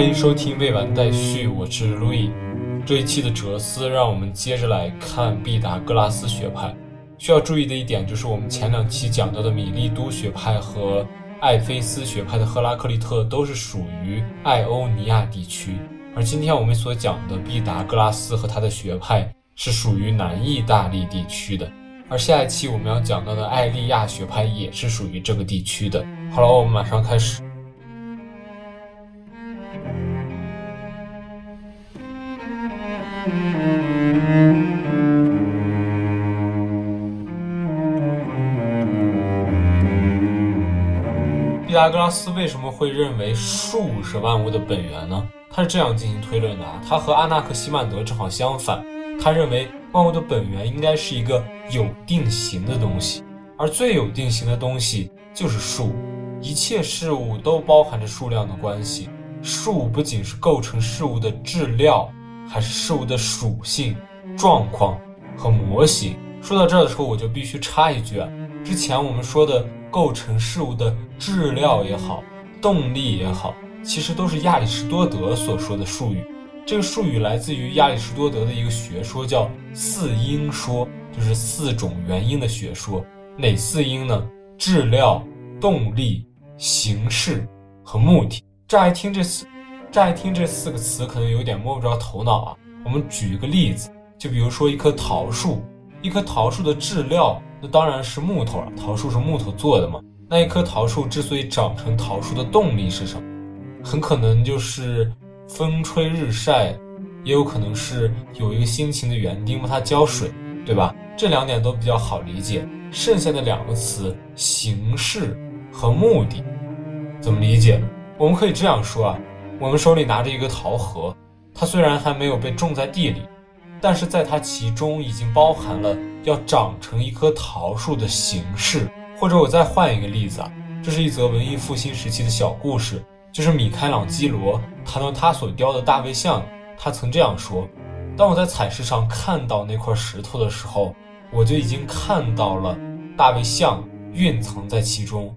欢迎收听未完待续，我是路易。这一期的哲思，让我们接着来看毕达哥拉斯学派。需要注意的一点就是，我们前两期讲到的米利都学派和艾菲斯学派的赫拉克利特都是属于爱欧尼亚地区，而今天我们所讲的毕达哥拉斯和他的学派是属于南意大利地区的。而下一期我们要讲到的艾利亚学派也是属于这个地区的。好了，我们马上开始。毕达哥拉斯为什么会认为数是万物的本源呢？他是这样进行推论的，他和阿纳克西曼德正好相反，他认为万物的本源应该是一个有定型的东西，而最有定型的东西就是数，一切事物都包含着数量的关系，数不仅是构成事物的质料。还是事物的属性、状况和模型。说到这儿的时候，我就必须插一句啊，之前我们说的构成事物的质料也好，动力也好，其实都是亚里士多德所说的术语。这个术语来自于亚里士多德的一个学说，叫四因说，就是四种原因的学说。哪四因呢？质料、动力、形式和目的。乍一听这四。乍一听这四个词，可能有点摸不着头脑啊。我们举一个例子，就比如说一棵桃树，一棵桃树的质料，那当然是木头了。桃树是木头做的嘛。那一棵桃树之所以长成桃树的动力是什么？很可能就是风吹日晒，也有可能是有一个辛勤的园丁为它浇水，对吧？这两点都比较好理解。剩下的两个词，形式和目的，怎么理解？我们可以这样说啊。我们手里拿着一个桃核，它虽然还没有被种在地里，但是在它其中已经包含了要长成一棵桃树的形式。或者我再换一个例子啊，这是一则文艺复兴时期的小故事，就是米开朗基罗谈到他所雕的大卫像，他曾这样说：“当我在彩石上看到那块石头的时候，我就已经看到了大卫像蕴藏在其中。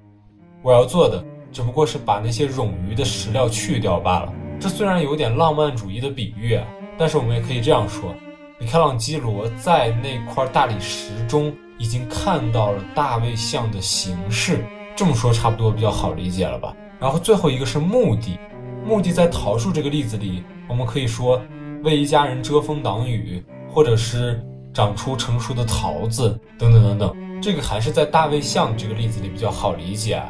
我要做的。”只不过是把那些冗余的石料去掉罢了。这虽然有点浪漫主义的比喻，但是我们也可以这样说：米开朗基罗在那块大理石中已经看到了大卫像的形式。这么说差不多比较好理解了吧？然后最后一个是目的，目的在桃树这个例子里，我们可以说为一家人遮风挡雨，或者是长出成熟的桃子等等等等。这个还是在大卫像这个例子里比较好理解。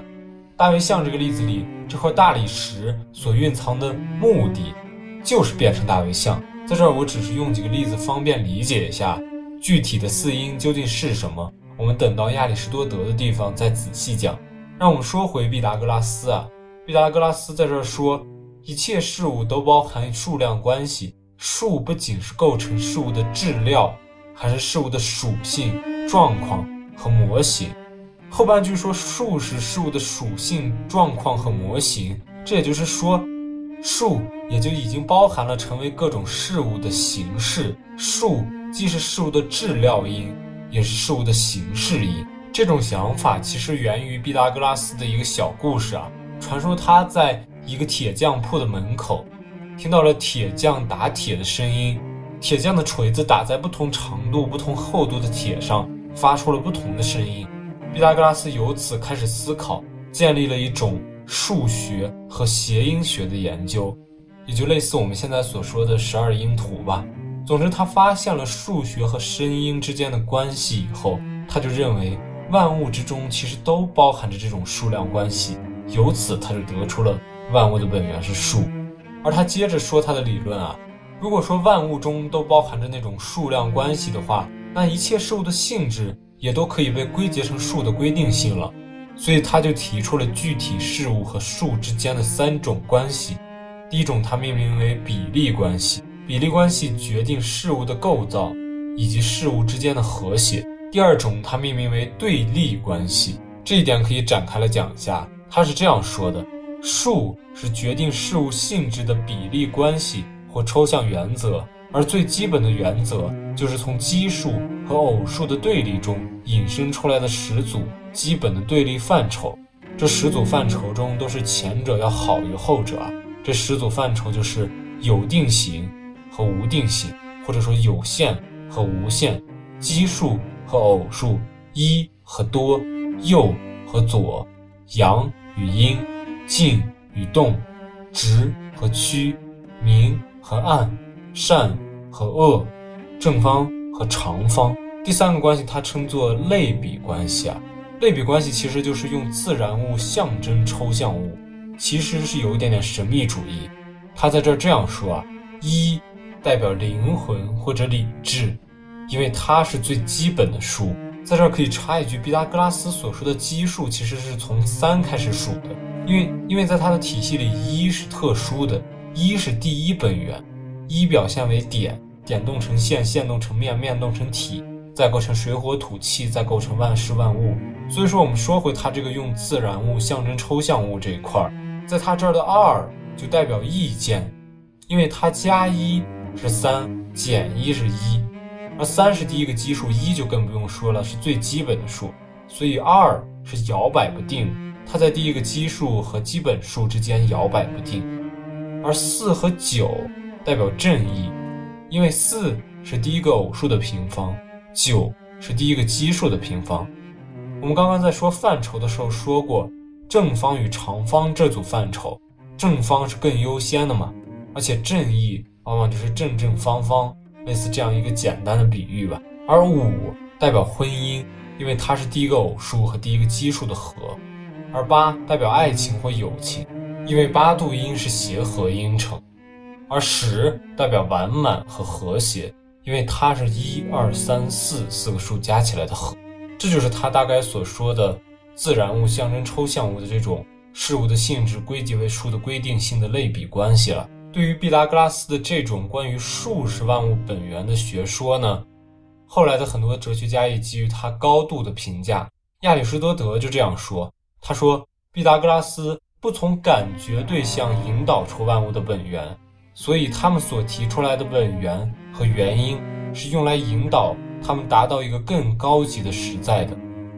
大卫像这个例子里，这块大理石所蕴藏的目的，就是变成大卫像。在这儿，我只是用几个例子方便理解一下具体的四因究竟是什么。我们等到亚里士多德的地方再仔细讲。让我们说回毕达哥拉斯啊，毕达哥拉斯在这儿说，一切事物都包含数量关系，数不仅是构成事物的质料，还是事物的属性、状况和模型。后半句说数是事物的属性、状况和模型，这也就是说，数也就已经包含了成为各种事物的形式。数既是事物的质料因，也是事物的形式因。这种想法其实源于毕达哥拉斯的一个小故事啊。传说他在一个铁匠铺的门口，听到了铁匠打铁的声音，铁匠的锤子打在不同长度、不同厚度的铁上，发出了不同的声音。毕达哥拉斯由此开始思考，建立了一种数学和谐音学的研究，也就类似我们现在所说的十二音图吧。总之，他发现了数学和声音之间的关系以后，他就认为万物之中其实都包含着这种数量关系，由此他就得出了万物的本源是数。而他接着说他的理论啊，如果说万物中都包含着那种数量关系的话，那一切事物的性质。也都可以被归结成数的规定性了，所以他就提出了具体事物和数之间的三种关系。第一种，他命名为比例关系，比例关系决定事物的构造以及事物之间的和谐。第二种，他命名为对立关系，这一点可以展开来讲一下。他是这样说的：数是决定事物性质的比例关系或抽象原则。而最基本的原则就是从奇数和偶数的对立中引申出来的十组基本的对立范畴。这十组范畴中都是前者要好于后者。这十组范畴就是有定型和无定型，或者说有限和无限，奇数和偶数，一和多，右和左，阳与阴，静与动，直和曲，明和暗，善和恶，正方和长方。第三个关系，它称作类比关系啊。类比关系其实就是用自然物象征抽象物，其实是有一点点神秘主义。他在这这样说啊：一代表灵魂或者理智，因为它是最基本的数。在这儿可以插一句，毕达哥拉斯所说的奇数其实是从三开始数的，因为因为在他的体系里，一是特殊的，一是第一本源，一表现为点，点动成线，线动成面，面动成体。再构成水火土气，再构成万事万物。所以说，我们说回它这个用自然物象征抽象物这一块儿，在它这儿的二就代表意见，因为它加一是三，减一是一，而三是第一个奇数，一就更不用说了，是最基本的数。所以二是摇摆不定，它在第一个奇数和基本数之间摇摆不定。而四和九代表正义，因为四是第一个偶数的平方。九是第一个奇数的平方。我们刚刚在说范畴的时候说过，正方与长方这组范畴，正方是更优先的嘛？而且正义往往就是正正方方，类似这样一个简单的比喻吧。而五代表婚姻，因为它是第一个偶数和第一个奇数的和。而八代表爱情或友情，因为八度音是协和音程。而十代表完满和和谐。因为它是一二三四四个数加起来的和，这就是他大概所说的自然物象征抽象物的这种事物的性质归结为数的规定性的类比关系了。对于毕达哥拉斯的这种关于数是万物本源的学说呢，后来的很多哲学家也给予他高度的评价。亚里士多德就这样说：“他说，毕达哥拉斯不从感觉对象引导出万物的本源。”所以他们所提出来的本源和原因是用来引导他们达到一个更高级的实在的，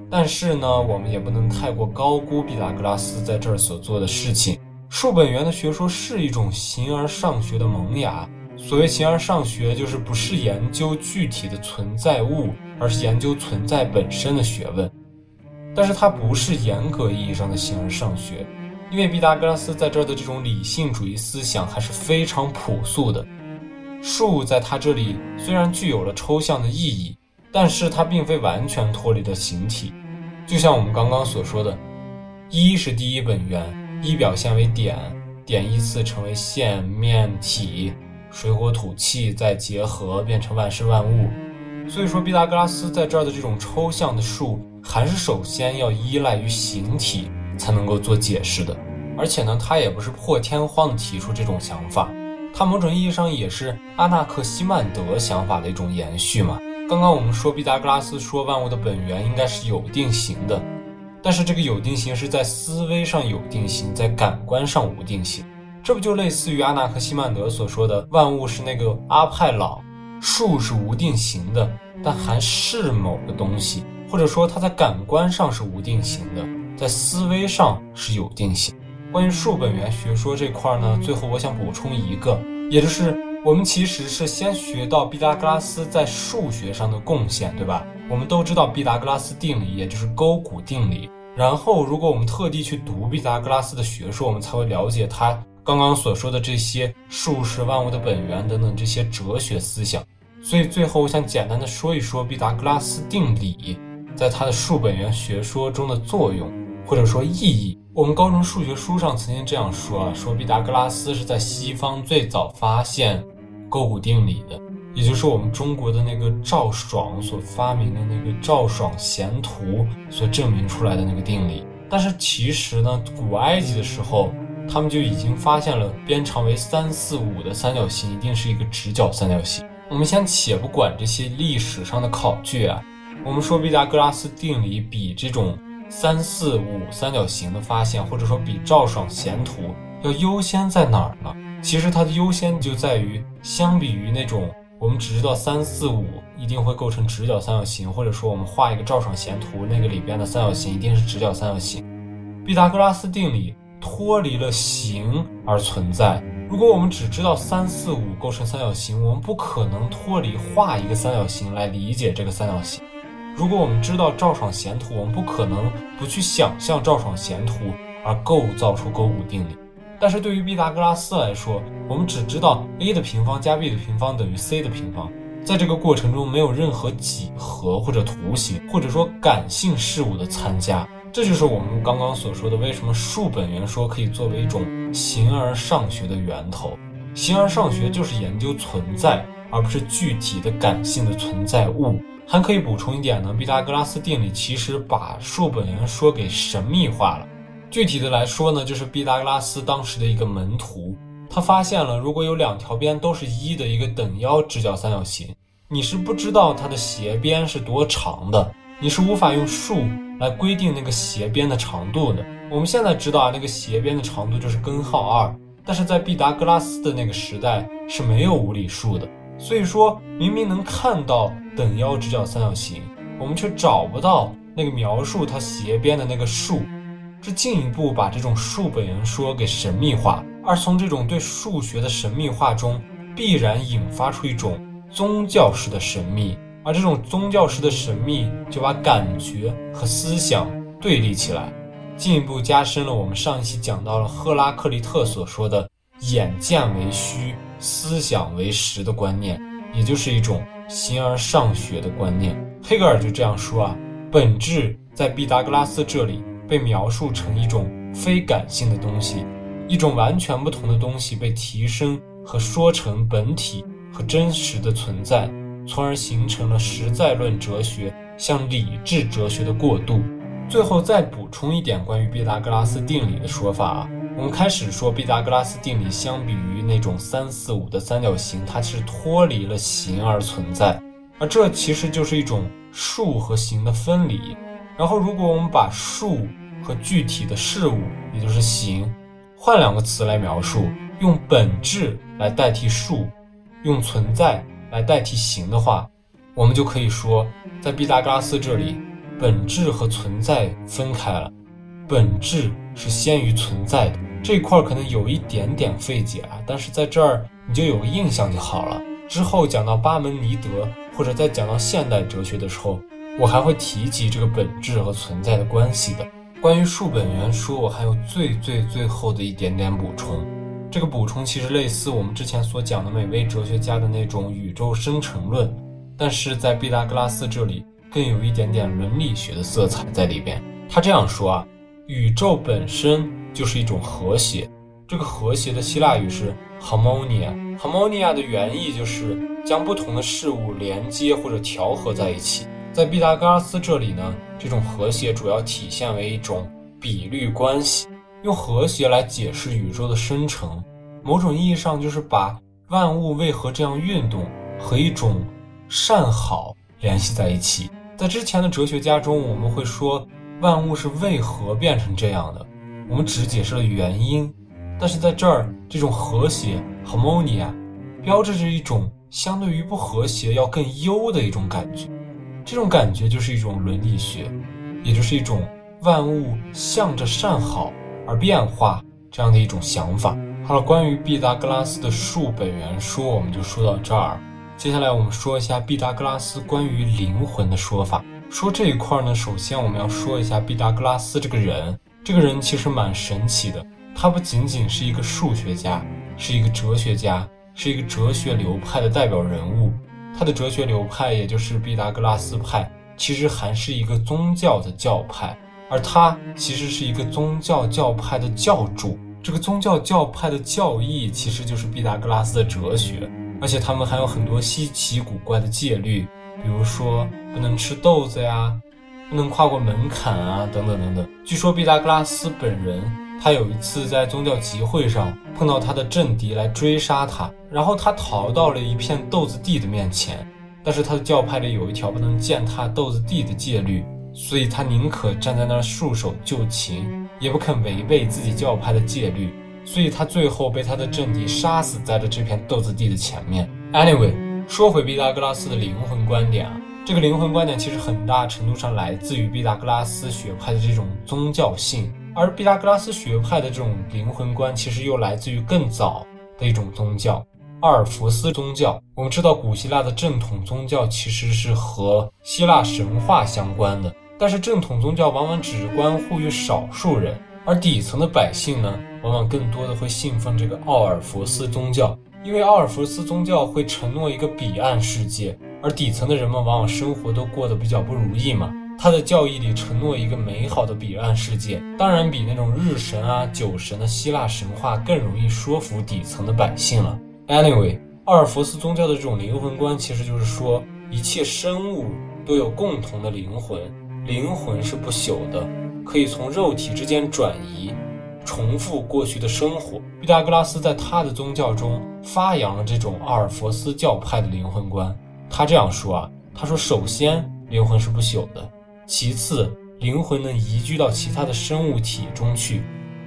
但是呢，我们也不能太过高估毕达哥拉斯在这儿所做的事情。数本源的学说是一种形而上学的萌芽。所谓形而上学，就是不是研究具体的存在物，而是研究存在本身的学问。但是它不是严格意义上的形而上学。因为毕达哥拉斯在这儿的这种理性主义思想还是非常朴素的，数在他这里虽然具有了抽象的意义，但是它并非完全脱离了形体。就像我们刚刚所说的，一是第一本源，一表现为点，点依次成为线、面、体，水火土气再结合变成万事万物。所以说，毕达哥拉斯在这儿的这种抽象的数，还是首先要依赖于形体。才能够做解释的，而且呢，他也不是破天荒提出这种想法，他某种意义上也是阿纳克西曼德想法的一种延续嘛。刚刚我们说毕达哥拉斯说万物的本源应该是有定型的，但是这个有定型是在思维上有定型，在感官上无定型，这不就类似于阿纳克西曼德所说的万物是那个阿派朗，树是无定型的，但还是某个东西，或者说它在感官上是无定型的。在思维上是有定性。关于数本源学说这块呢，最后我想补充一个，也就是我们其实是先学到毕达哥拉斯在数学上的贡献，对吧？我们都知道毕达哥拉斯定理，也就是勾股定理。然后，如果我们特地去读毕达哥拉斯的学说，我们才会了解他刚刚所说的这些数是万物的本源等等这些哲学思想。所以，最后我想简单的说一说毕达哥拉斯定理在他的数本源学说中的作用。或者说意义，我们高中数学书上曾经这样说啊，说毕达哥拉斯是在西方最早发现勾股定理的，也就是我们中国的那个赵爽所发明的那个赵爽弦图所证明出来的那个定理。但是其实呢，古埃及的时候，他们就已经发现了边长为三四五的三角形一定是一个直角三角形。我们先且不管这些历史上的考据啊，我们说毕达哥拉斯定理比这种。三四五三角形的发现，或者说比赵爽弦图要优先在哪儿呢？其实它的优先就在于，相比于那种我们只知道三四五一定会构成直角三角形，或者说我们画一个赵爽弦图，那个里边的三角形一定是直角三角形。毕达哥拉斯定理脱离了形而存在。如果我们只知道三四五构成三角形，我们不可能脱离画一个三角形来理解这个三角形。如果我们知道赵爽弦图，我们不可能不去想象赵爽弦图而构造出勾股定理。但是对于毕达哥拉斯来说，我们只知道 a 的平方加 b 的平方等于 c 的平方，在这个过程中没有任何几何或者图形或者说感性事物的参加。这就是我们刚刚所说的，为什么数本源说可以作为一种形而上学的源头。形而上学就是研究存在，而不是具体的感性的存在物。还可以补充一点呢，毕达哥拉斯定理其实把数本源说给神秘化了。具体的来说呢，就是毕达哥拉斯当时的一个门徒，他发现了如果有两条边都是一的一个等腰直角三角形，你是不知道它的斜边是多长的，你是无法用数来规定那个斜边的长度的。我们现在知道啊，那个斜边的长度就是根号二，但是在毕达哥拉斯的那个时代是没有无理数的。所以说明明能看到等腰直角三角形，我们却找不到那个描述它斜边的那个数，这进一步把这种数本源说给神秘化。而从这种对数学的神秘化中，必然引发出一种宗教式的神秘，而这种宗教式的神秘就把感觉和思想对立起来，进一步加深了我们上一期讲到了赫拉克利特所说的“眼见为虚”。思想为实的观念，也就是一种形而上学的观念。黑格尔就这样说啊，本质在毕达哥拉斯这里被描述成一种非感性的东西，一种完全不同的东西被提升和说成本体和真实的存在，从而形成了实在论哲学向理智哲学的过渡。最后再补充一点关于毕达哥拉斯定理的说法啊。我们开始说毕达哥拉斯定理，相比于那种三四五的三角形，它是脱离了形而存在，而这其实就是一种数和形的分离。然后，如果我们把数和具体的事物，也就是形，换两个词来描述，用本质来代替数，用存在来代替形的话，我们就可以说，在毕达哥拉斯这里，本质和存在分开了，本质是先于存在的。这一块可能有一点点费解啊，但是在这儿你就有个印象就好了。之后讲到巴门尼德，或者在讲到现代哲学的时候，我还会提及这个本质和存在的关系的。关于数本源说，我还有最最最后的一点点补充。这个补充其实类似我们之前所讲的每位哲学家的那种宇宙生成论，但是在毕达哥拉斯这里更有一点点伦理学的色彩在里边。他这样说啊，宇宙本身。就是一种和谐，这个和谐的希腊语是 harmonia。harmonia 的原意就是将不同的事物连接或者调和在一起。在毕达哥拉斯这里呢，这种和谐主要体现为一种比率关系，用和谐来解释宇宙的生成，某种意义上就是把万物为何这样运动和一种善好联系在一起。在之前的哲学家中，我们会说万物是为何变成这样的。我们只解释了原因，但是在这儿，这种和谐 （harmonia） 标志着一种相对于不和谐要更优的一种感觉。这种感觉就是一种伦理学，也就是一种万物向着善好而变化这样的一种想法。好了，关于毕达哥拉斯的数本源说，我们就说到这儿。接下来我们说一下毕达哥拉斯关于灵魂的说法。说这一块呢，首先我们要说一下毕达哥拉斯这个人。这个人其实蛮神奇的，他不仅仅是一个数学家，是一个哲学家，是一个哲学流派的代表人物。他的哲学流派，也就是毕达哥拉斯派，其实还是一个宗教的教派，而他其实是一个宗教教派的教主。这个宗教教派的教义其实就是毕达哥拉斯的哲学，而且他们还有很多稀奇古怪的戒律，比如说不能吃豆子呀。不能跨过门槛啊，等等等等。据说毕达哥拉斯本人，他有一次在宗教集会上碰到他的政敌来追杀他，然后他逃到了一片豆子地的面前。但是他的教派里有一条不能践踏豆子地的戒律，所以他宁可站在那儿束手就擒，也不肯违背自己教派的戒律。所以他最后被他的政敌杀死在了这片豆子地的前面。Anyway，说回毕达哥拉斯的灵魂观点啊。这个灵魂观点其实很大程度上来自于毕达哥拉斯学派的这种宗教性，而毕达哥拉斯学派的这种灵魂观，其实又来自于更早的一种宗教——阿尔弗斯宗教。我们知道，古希腊的正统宗教其实是和希腊神话相关的，但是正统宗教往往只关乎于少数人，而底层的百姓呢，往往更多的会信奉这个奥尔弗斯宗教，因为奥尔弗斯宗教会承诺一个彼岸世界，而底层的人们往往生活都过得比较不如意嘛。他的教义里承诺一个美好的彼岸世界，当然比那种日神啊、酒神的希腊神话更容易说服底层的百姓了。Anyway，奥尔弗斯宗教的这种灵魂观，其实就是说一切生物都有共同的灵魂，灵魂是不朽的，可以从肉体之间转移，重复过去的生活。毕达哥拉斯在他的宗教中发扬了这种阿尔弗斯教派的灵魂观。他这样说啊，他说：首先，灵魂是不朽的。其次，灵魂能移居到其他的生物体中去，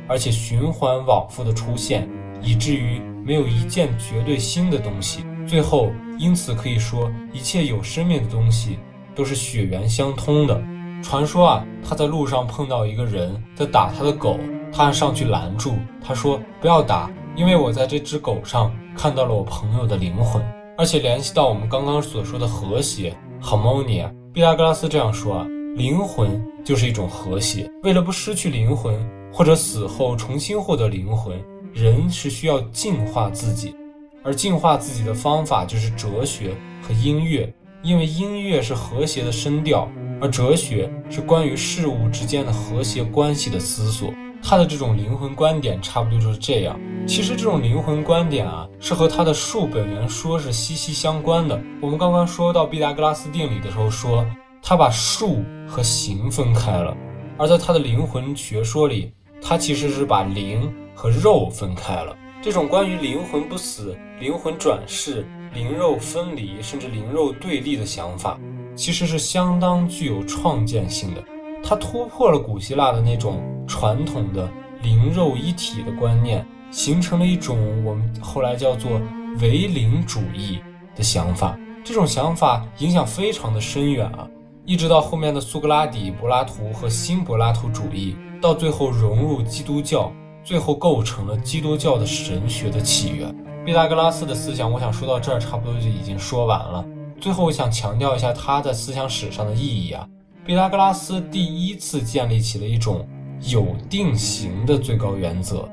而且循环往复的出现，以至于没有一件绝对新的东西。最后，因此可以说，一切有生命的东西都是血缘相通的。传说啊，他在路上碰到一个人在打他的狗，他上去拦住，他说：“不要打，因为我在这只狗上看到了我朋友的灵魂。”而且联系到我们刚刚所说的和谐 （harmonia），毕达哥拉斯这样说啊。灵魂就是一种和谐。为了不失去灵魂，或者死后重新获得灵魂，人是需要净化自己。而净化自己的方法就是哲学和音乐，因为音乐是和谐的声调，而哲学是关于事物之间的和谐关系的思索。他的这种灵魂观点差不多就是这样。其实这种灵魂观点啊，是和他的数本源说是息息相关的。我们刚刚说到毕达哥拉斯定理的时候说。他把数和形分开了，而在他的灵魂学说里，他其实是把灵和肉分开了。这种关于灵魂不死、灵魂转世、灵肉分离，甚至灵肉对立的想法，其实是相当具有创建性的。他突破了古希腊的那种传统的灵肉一体的观念，形成了一种我们后来叫做唯灵主义的想法。这种想法影响非常的深远啊。一直到后面的苏格拉底、柏拉图和新柏拉图主义，到最后融入基督教，最后构成了基督教的神学的起源。毕达哥拉斯的思想，我想说到这儿，差不多就已经说完了。最后，我想强调一下他在思想史上的意义啊。毕达哥拉斯第一次建立起了一种有定型的最高原则，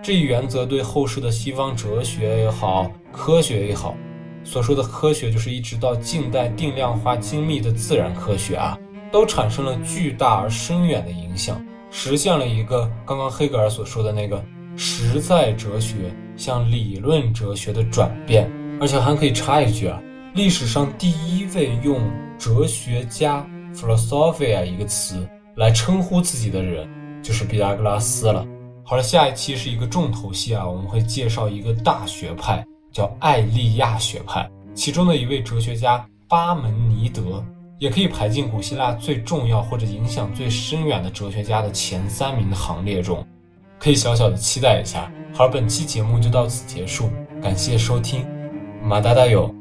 这一原则对后世的西方哲学也好，科学也好。所说的科学，就是一直到近代定量化精密的自然科学啊，都产生了巨大而深远的影响，实现了一个刚刚黑格尔所说的那个实在哲学向理论哲学的转变。而且还可以插一句啊，历史上第一位用哲学家 （philosophia） 一个词来称呼自己的人，就是毕达哥拉斯了。好了，下一期是一个重头戏啊，我们会介绍一个大学派。叫艾利亚学派，其中的一位哲学家巴门尼德，也可以排进古希腊最重要或者影响最深远的哲学家的前三名的行列中，可以小小的期待一下。好了，本期节目就到此结束，感谢收听，马达达有。